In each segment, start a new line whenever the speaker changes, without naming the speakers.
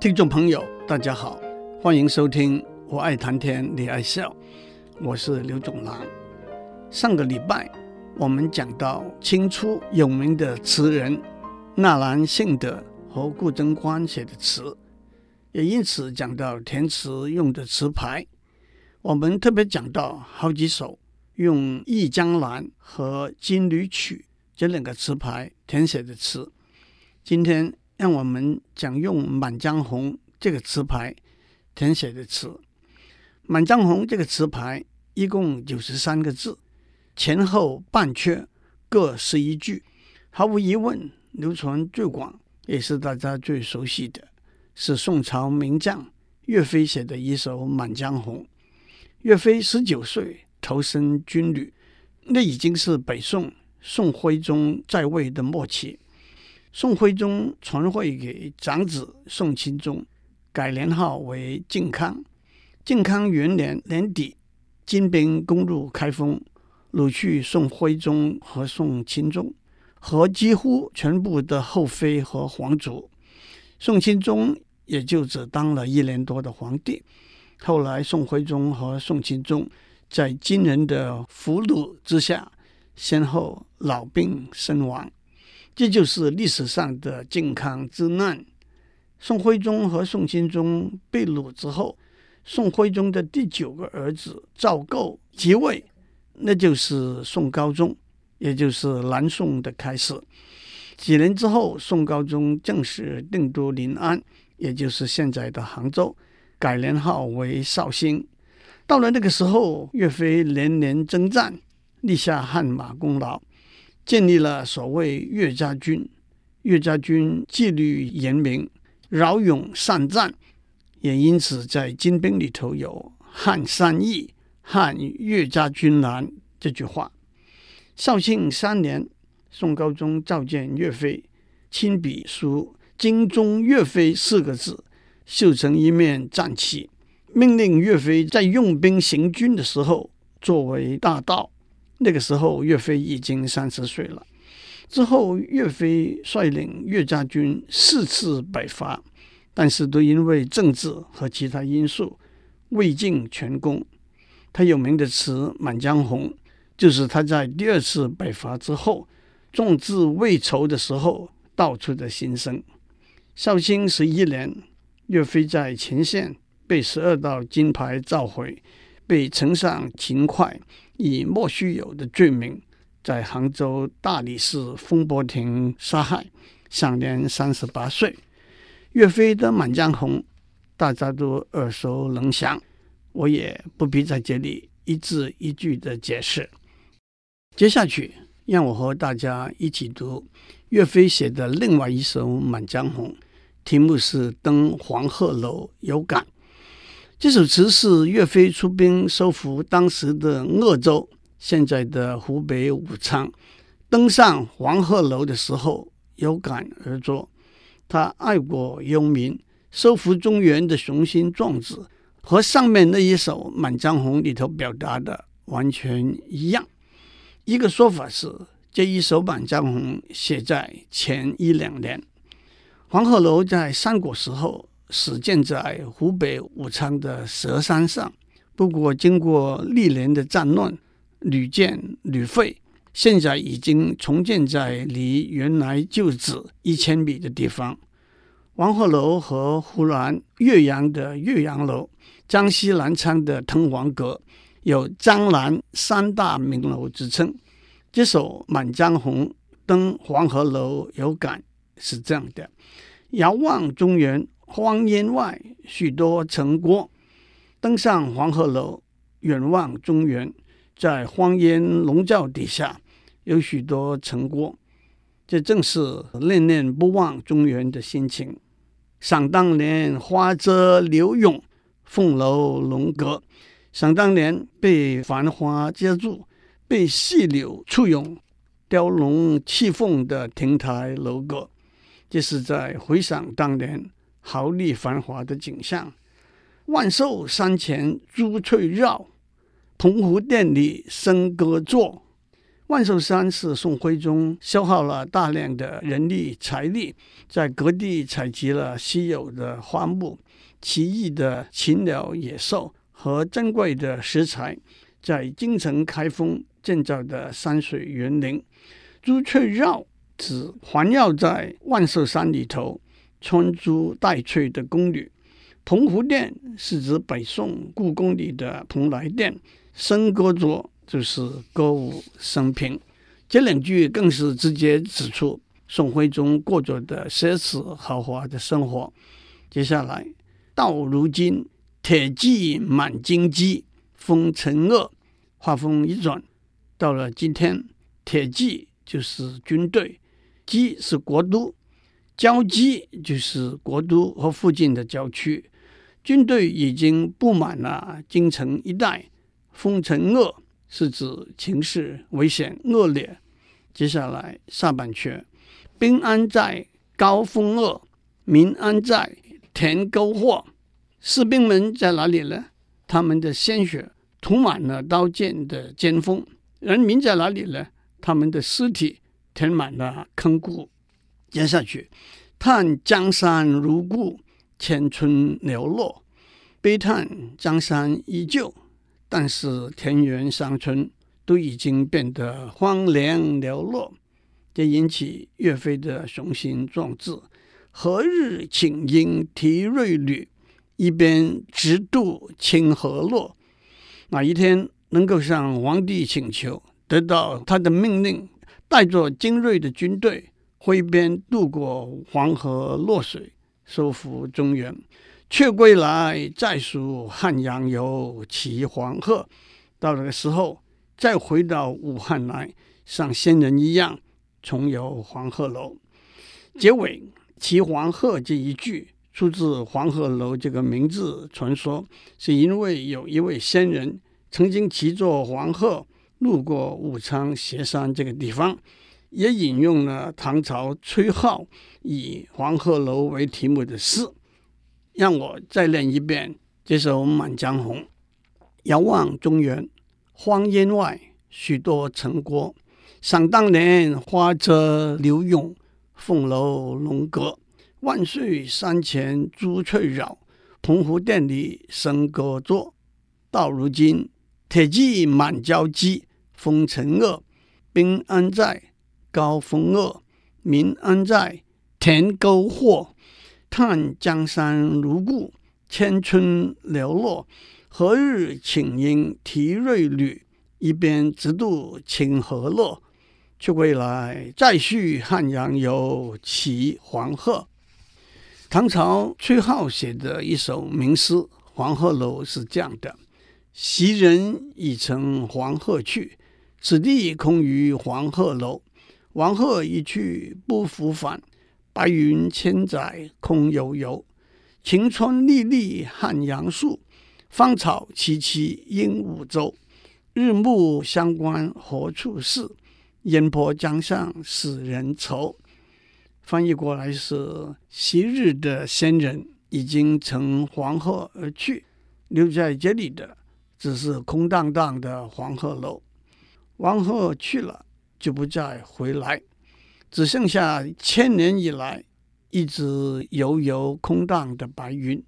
听众朋友，大家好，欢迎收听《我爱谈天，你爱笑》，我是刘总郎。上个礼拜我们讲到清初有名的词人纳兰性德和顾贞观写的词，也因此讲到填词用的词牌。我们特别讲到好几首用《忆江南》和《金缕曲》这两个词牌填写的词。今天。让我们讲用《满江红》这个词牌填写的词，《满江红》这个词牌一共九十三个字，前后半阙各十一句，毫无疑问流传最广，也是大家最熟悉的，是宋朝名将岳飞写的一首《满江红》。岳飞十九岁投身军旅，那已经是北宋宋徽宗在位的末期。宋徽宗传位给长子宋钦宗，改年号为靖康。靖康元年年底，金兵攻入开封，掳去宋徽宗和宋钦宗和几乎全部的后妃和皇族。宋钦宗也就只当了一年多的皇帝。后来，宋徽宗和宋钦宗在金人的俘虏之下，先后老病身亡。这就是历史上的靖康之难。宋徽宗和宋钦宗被掳之后，宋徽宗的第九个儿子赵构即位，那就是宋高宗，也就是南宋的开始。几年之后，宋高宗正式定都临安，也就是现在的杭州，改年号为绍兴。到了那个时候，岳飞连年征战，立下汗马功劳。建立了所谓岳家军，岳家军纪律严明，骁勇善战，也因此在金兵里头有“汉三义，汉岳家军难”这句话。绍兴三年，宋高宗召见岳飞，亲笔书“精忠岳飞”四个字，绣成一面战旗，命令岳飞在用兵行军的时候作为大道。那个时候，岳飞已经三十岁了。之后，岳飞率领岳家军四次北伐，但是都因为政治和其他因素未尽全功。他有名的词《满江红》，就是他在第二次北伐之后，众志未酬的时候道出的心声。绍兴十一年，岳飞在前线被十二道金牌召回，被呈上秦桧。以莫须有的罪名，在杭州大理寺风波亭杀害，享年三十八岁。岳飞的《满江红》，大家都耳熟能详，我也不必在这里一字一句的解释。接下去，让我和大家一起读岳飞写的另外一首《满江红》，题目是《登黄鹤楼有感》。这首词是岳飞出兵收复当时的鄂州（现在的湖北武昌），登上黄鹤楼的时候有感而作。他爱国忧民、收复中原的雄心壮志，和上面那一首《满江红》里头表达的完全一样。一个说法是，这一首《满江红》写在前一两年，黄鹤楼在三国时候。始建在湖北武昌的蛇山上，不过经过历年的战乱，屡建屡废，现在已经重建在离原来旧址一千米的地方。黄鹤楼和湖南岳阳的岳阳楼、江西南昌的滕王阁有江南三大名楼之称。这首《满江红》登黄鹤楼有感是这样的：遥望中原。荒烟外，许多城郭。登上黄鹤楼，远望中原，在荒烟笼罩底下，有许多城郭。这正是念念不忘中原的心情。想当年花遮柳涌，凤楼龙阁。想当年被繁花遮住，被细柳簇拥，雕龙砌凤的亭台楼阁，这是在回想当年。豪丽繁华的景象，万寿山前珠翠绕，铜壶殿里笙歌作。万寿山是宋徽宗消耗了大量的人力财力，在各地采集了稀有的花木、奇异的禽鸟野兽和珍贵的石材，在京城开封建造的山水园林。珠翠绕指环绕在万寿山里头穿珠戴翠的宫女。澎湖殿是指北宋故宫里的蓬莱殿，笙歌作就是歌舞升平。这两句更是直接指出宋徽宗过着的奢侈豪华的生活。接下来，到如今铁骑满京畿，风尘恶。话锋一转，到了今天，铁骑就是军队，畿是国都，郊畿就是国都和附近的郊区。军队已经布满了京城一带，风尘恶是指情势危险恶劣。接下来下半阙，兵安在高风恶，民安在田沟祸。士兵们在哪里呢？他们的鲜血涂满了刀剑的尖锋。人民在哪里呢？他们的尸体填满了坑谷。接下去，叹江山如故。千村寥落，悲叹江山依旧，但是田园乡村都已经变得荒凉寥落，这引起岳飞的雄心壮志。何日请缨提锐旅，一边直渡清河洛？哪一天能够向皇帝请求，得到他的命令，带着精锐的军队挥鞭渡过黄河洛水？收复中原，却归来，再数汉阳游，骑黄鹤。到那个时候，再回到武汉来，像仙人一样重游黄鹤楼。结尾“骑黄鹤”这一句出自黄鹤楼这个名字传说，是因为有一位仙人曾经骑着黄鹤路过武昌协山这个地方。也引用了唐朝崔颢以黄鹤楼为题目的诗，让我再念一遍这首《满江红》：遥望中原，荒烟外，许多城郭。想当年，花车柳拥，凤楼龙阁。万岁山前珠翠绕，澎湖殿里笙歌作。到如今，铁骑满郊畿，风尘恶，兵安在？高峰恶，民安在？田沟祸。叹江山如故，千村寥落。何日请缨提锐旅，一边直渡清河洛？却归来，再续汉阳游，骑黄鹤。唐朝崔颢写的一首名诗《黄鹤楼》是这样的：昔人已乘黄鹤去，此地空余黄鹤楼。黄鹤一去不复返，白云千载空悠悠。晴川历历汉阳树，芳草萋萋鹦鹉洲。日暮乡关何处是？烟波江上使人愁。翻译过来是：昔日的仙人已经乘黄鹤而去，留在这里的只是空荡荡的黄鹤楼。黄鹤去了。就不再回来，只剩下千年以来一直悠悠空荡的白云。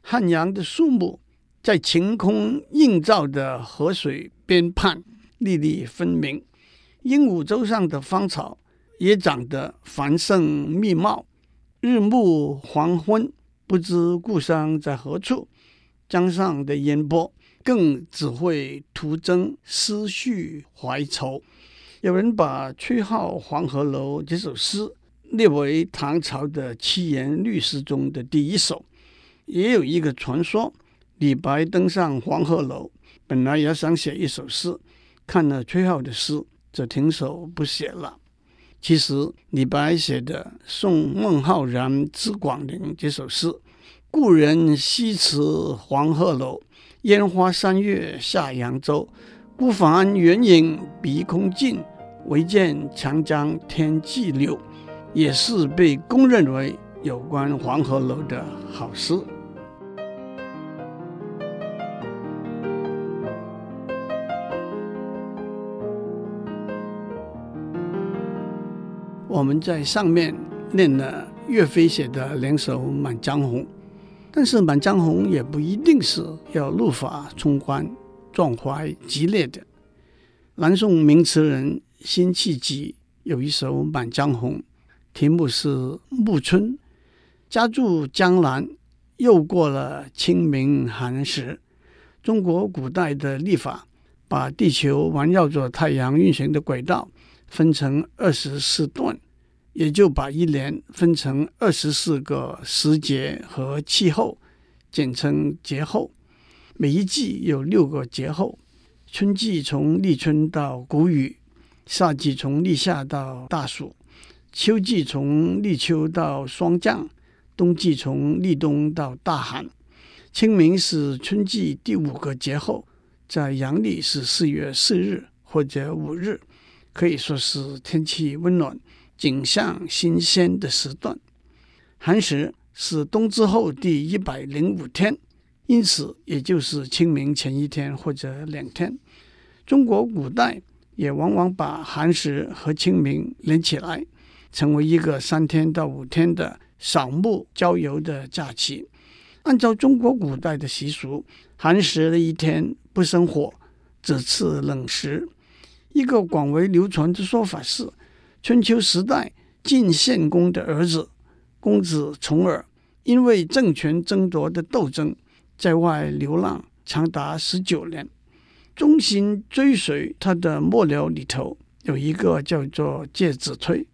汉阳的树木在晴空映照的河水边畔粒粒分明，鹦鹉洲上的芳草也长得繁盛密茂。日暮黄昏，不知故乡在何处，江上的烟波更只会徒增思绪怀愁。有人把崔颢《黄鹤楼》这首诗列为唐朝的七言律诗中的第一首。也有一个传说，李白登上黄鹤楼，本来也想写一首诗，看了崔颢的诗，就停手不写了。其实李白写的《送孟浩然之广陵》这首诗：“故人西辞黄鹤楼，烟花三月下扬州。”孤帆远影碧空尽，唯见长江天际流，也是被公认为有关黄鹤楼的好诗。我们在上面念了岳飞写的两首《满江红》，但是《满江红》也不一定是要怒发冲冠、壮怀激烈的。南宋名词人辛弃疾有一首《满江红》，题目是《暮春》，家住江南，又过了清明寒食。中国古代的历法把地球环绕着太阳运行的轨道分成二十四段，也就把一年分成二十四个时节和气候，简称节候。每一季有六个节候。春季从立春到谷雨，夏季从立夏到大暑，秋季从立秋到霜降，冬季从立冬到大寒。清明是春季第五个节后，在阳历是四月四日或者五日，可以说是天气温暖、景象新鲜的时段。寒食是冬之后第一百零五天。因此，也就是清明前一天或者两天。中国古代也往往把寒食和清明连起来，成为一个三天到五天的扫墓郊游的假期。按照中国古代的习俗，寒食的一天不生火，只吃冷食。一个广为流传的说法是，春秋时代晋献公的儿子公子重耳，因为政权争夺的斗争。在外流浪长达十九年，忠心追随他的幕僚里头有一个叫做介子推。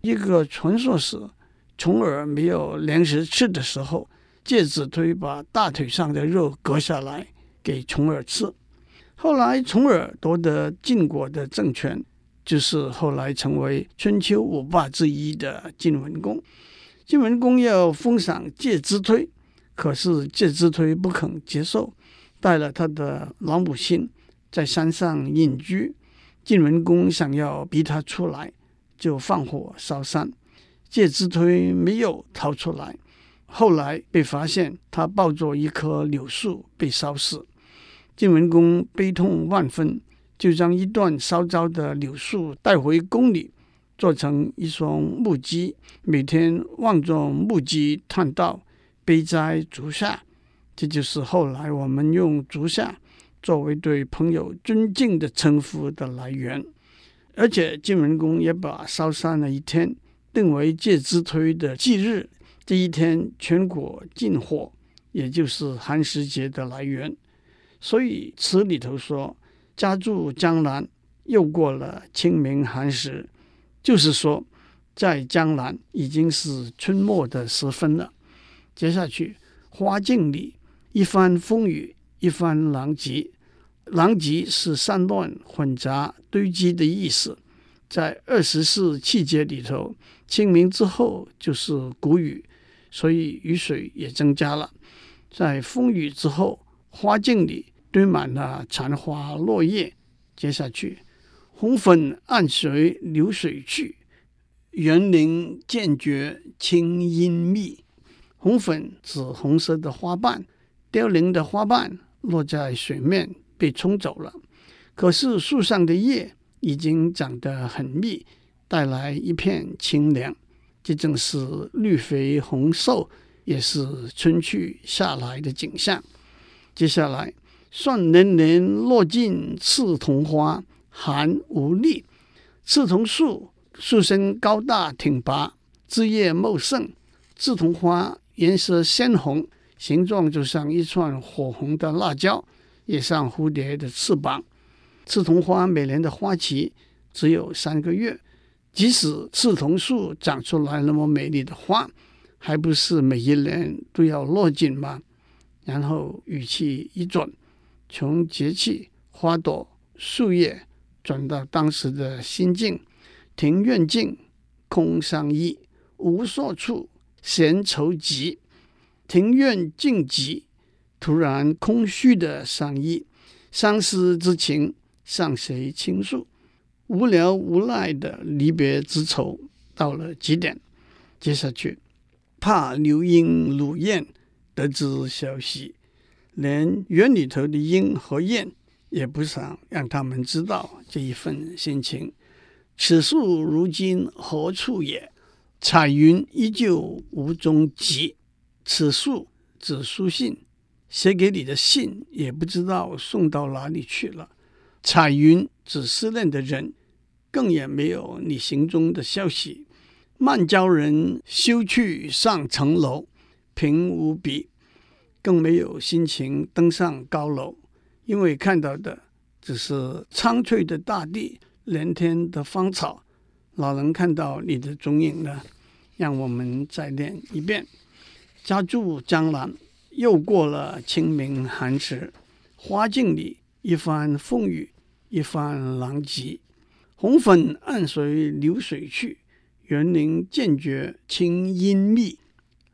一个传说是，重耳没有粮食吃的时候，介子推把大腿上的肉割下来给重耳吃。后来重耳夺得晋国的政权，就是后来成为春秋五霸之一的晋文公。晋文公要封赏介子推。可是介之推不肯接受，带了他的老母亲在山上隐居。晋文公想要逼他出来，就放火烧山。介之推没有逃出来，后来被发现他抱着一棵柳树被烧死。晋文公悲痛万分，就将一段烧焦的柳树带回宫里，做成一双木屐，每天望着木屐叹道。悲哉足下，这就是后来我们用足下作为对朋友尊敬的称呼的来源。而且晋文公也把烧山的一天定为介之推的忌日，这一天全国禁火，也就是寒食节的来源。所以词里头说“家住江南，又过了清明寒食”，就是说在江南已经是春末的时分了。接下去，花径里一番风雨，一番狼藉。狼藉是散乱混杂堆积的意思。在二十四气节里头，清明之后就是谷雨，所以雨水也增加了。在风雨之后，花径里堆满了残花落叶。接下去，红粉暗随流水去，园林渐觉清阴密。红粉紫红色的花瓣，凋零的花瓣落在水面被冲走了。可是树上的叶已经长得很密，带来一片清凉。这正是绿肥红瘦，也是春去夏来的景象。接下来，蒜连连落尽刺桐花，寒无力。刺桐树树身高大挺拔，枝叶茂盛，刺桐花。颜色鲜红，形状就像一串火红的辣椒，也像蝴蝶的翅膀。刺桐花每年的花期只有三个月，即使刺桐树长出来那么美丽的花，还不是每一年都要落尽吗？然后语气一转，从节气、花朵、树叶转到当时的心境：庭院静，空山意，无所处。闲愁极，庭院静寂，突然空虚的桑意，相思之情向谁倾诉？无聊无奈的离别之愁到了极点。接下去，怕流莺鲁雁得知消息，连园里头的莺和雁也不想让他们知道这一份心情。此树如今何处也？彩云依旧无踪迹。此树指书信，写给你的信也不知道送到哪里去了。彩云指思念的人，更也没有你行踪的消息。慢教人休去上层楼，平无比，更没有心情登上高楼，因为看到的只是苍翠的大地。连天的芳草，老能看到你的踪影呢？让我们再念一遍：家住江南，又过了清明寒食。花径里一番风雨，一番狼藉。红粉暗随流水去，园林渐觉清阴密。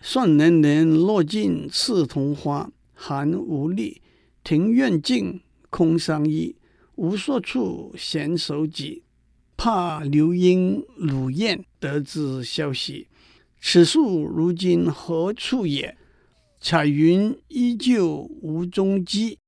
算年年落尽刺桐花，寒无力，庭院静，空伤意。无所处闲守己，怕流莺鲁燕得知消息。此树如今何处也？彩云依旧无踪迹。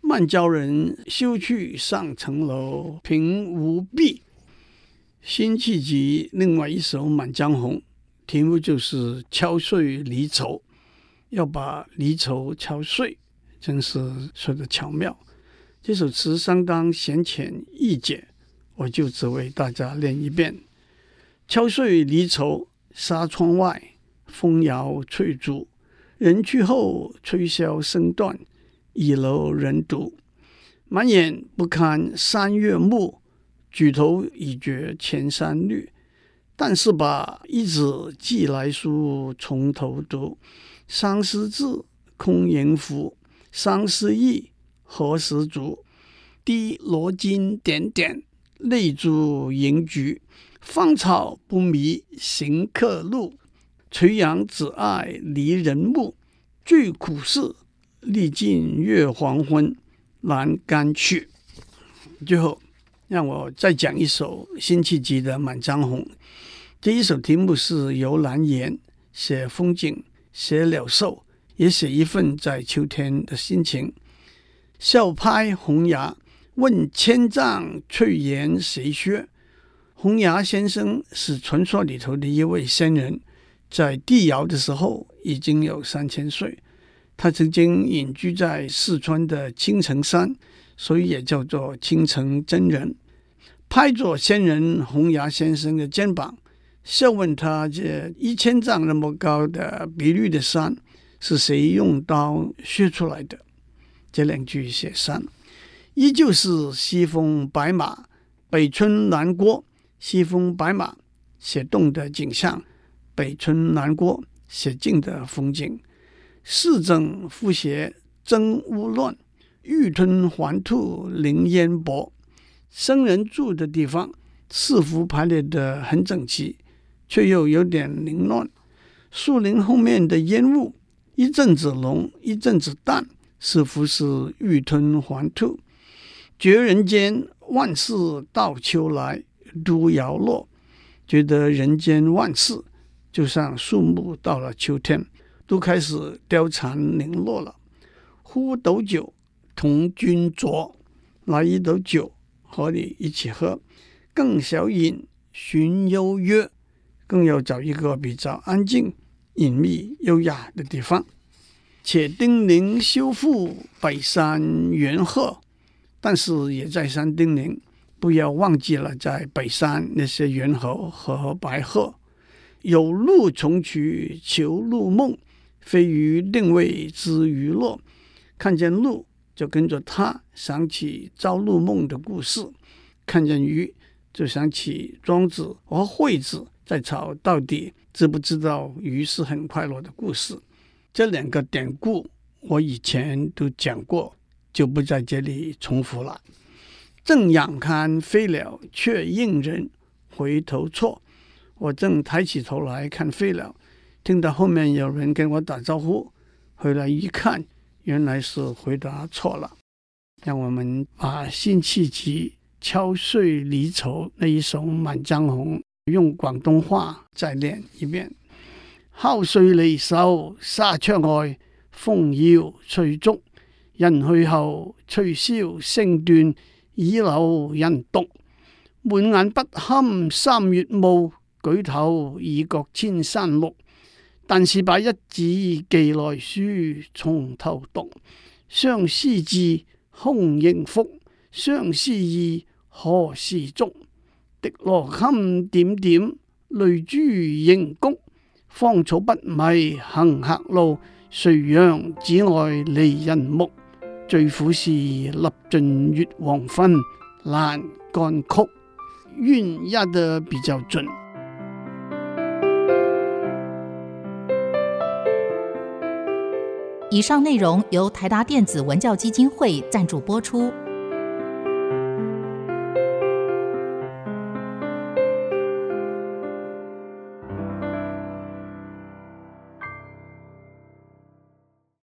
慢教人休去上层楼，凭无笔。辛弃疾另外一首《满江红》，题目就是敲碎离愁，要把离愁敲碎，真是说得巧妙。这首词相当浅显易解，我就只为大家念一遍：敲碎离愁，纱窗外，风摇翠竹。人去后，吹箫声断，倚楼人独。满眼不堪三月暮，举头已觉千山绿。但是把一纸寄来书，从头读。相思字，空盈幅；相思意。何时足？滴罗巾点点，泪珠盈菊。芳草不迷行客路，垂杨只爱离人目。最苦是历尽月黄昏，阑干去。最后，让我再讲一首辛弃疾的《满江红》。第一首题目是游兰园，写风景，写鸟兽，也写一份在秋天的心情。笑拍红牙，问千丈翠岩谁削？红崖先生是传说里头的一位仙人，在帝尧的时候已经有三千岁。他曾经隐居在四川的青城山，所以也叫做青城真人。拍着仙人红崖先生的肩膀，笑问他：这一千丈那么高的碧绿的山，是谁用刀削出来的？这两句写山，依旧是西风白马，北村南郭。西风白马写动的景象，北村南郭写静的风景。四正复斜争屋乱，玉吞环兔凌烟薄。僧人住的地方，似乎排列得很整齐，却又有点凌乱。树林后面的烟雾，一阵子浓，一阵子淡。似乎是欲吞环吐，觉人间万事到秋来都摇落，觉得人间万事就像树木到了秋天都开始凋残零落了。呼斗酒同君酌，拿一斗酒和你一起喝，更小饮寻幽约，更要找一个比较安静、隐秘、优雅的地方。且叮咛修复北山缘壑，但是也再三叮咛，不要忘记了在北山那些猿猴和白鹤。有鹿从渠求鹿梦，飞鱼定位知鱼落。看见鹿就跟着他想起朝鹿梦的故事，看见鱼就想起庄子和惠子在吵到底知不知道鱼是很快乐的故事。这两个典故我以前都讲过，就不在这里重复了。正仰看飞鸟却应人，回头错。我正抬起头来看飞鸟，听到后面有人跟我打招呼，回来一看，原来是回答错了。让我们把辛弃疾敲碎离愁那一首《满江红》用广东话再练一遍。敲碎离愁，纱窗外，风摇翠竹。人去后，吹箫声断，倚楼人独。满眼不堪三月暮，举头已觉千山绿。但是把一纸寄来书，从头读。相思字，空应腹；相思意，何时足？滴落襟点点，泪珠盈谷。芳草不迷行客路，谁让只爱离人目？最苦是立尽月黄昏，难干曲。韵压得比较准。
以上内容由台达电子文教基金会赞助播出。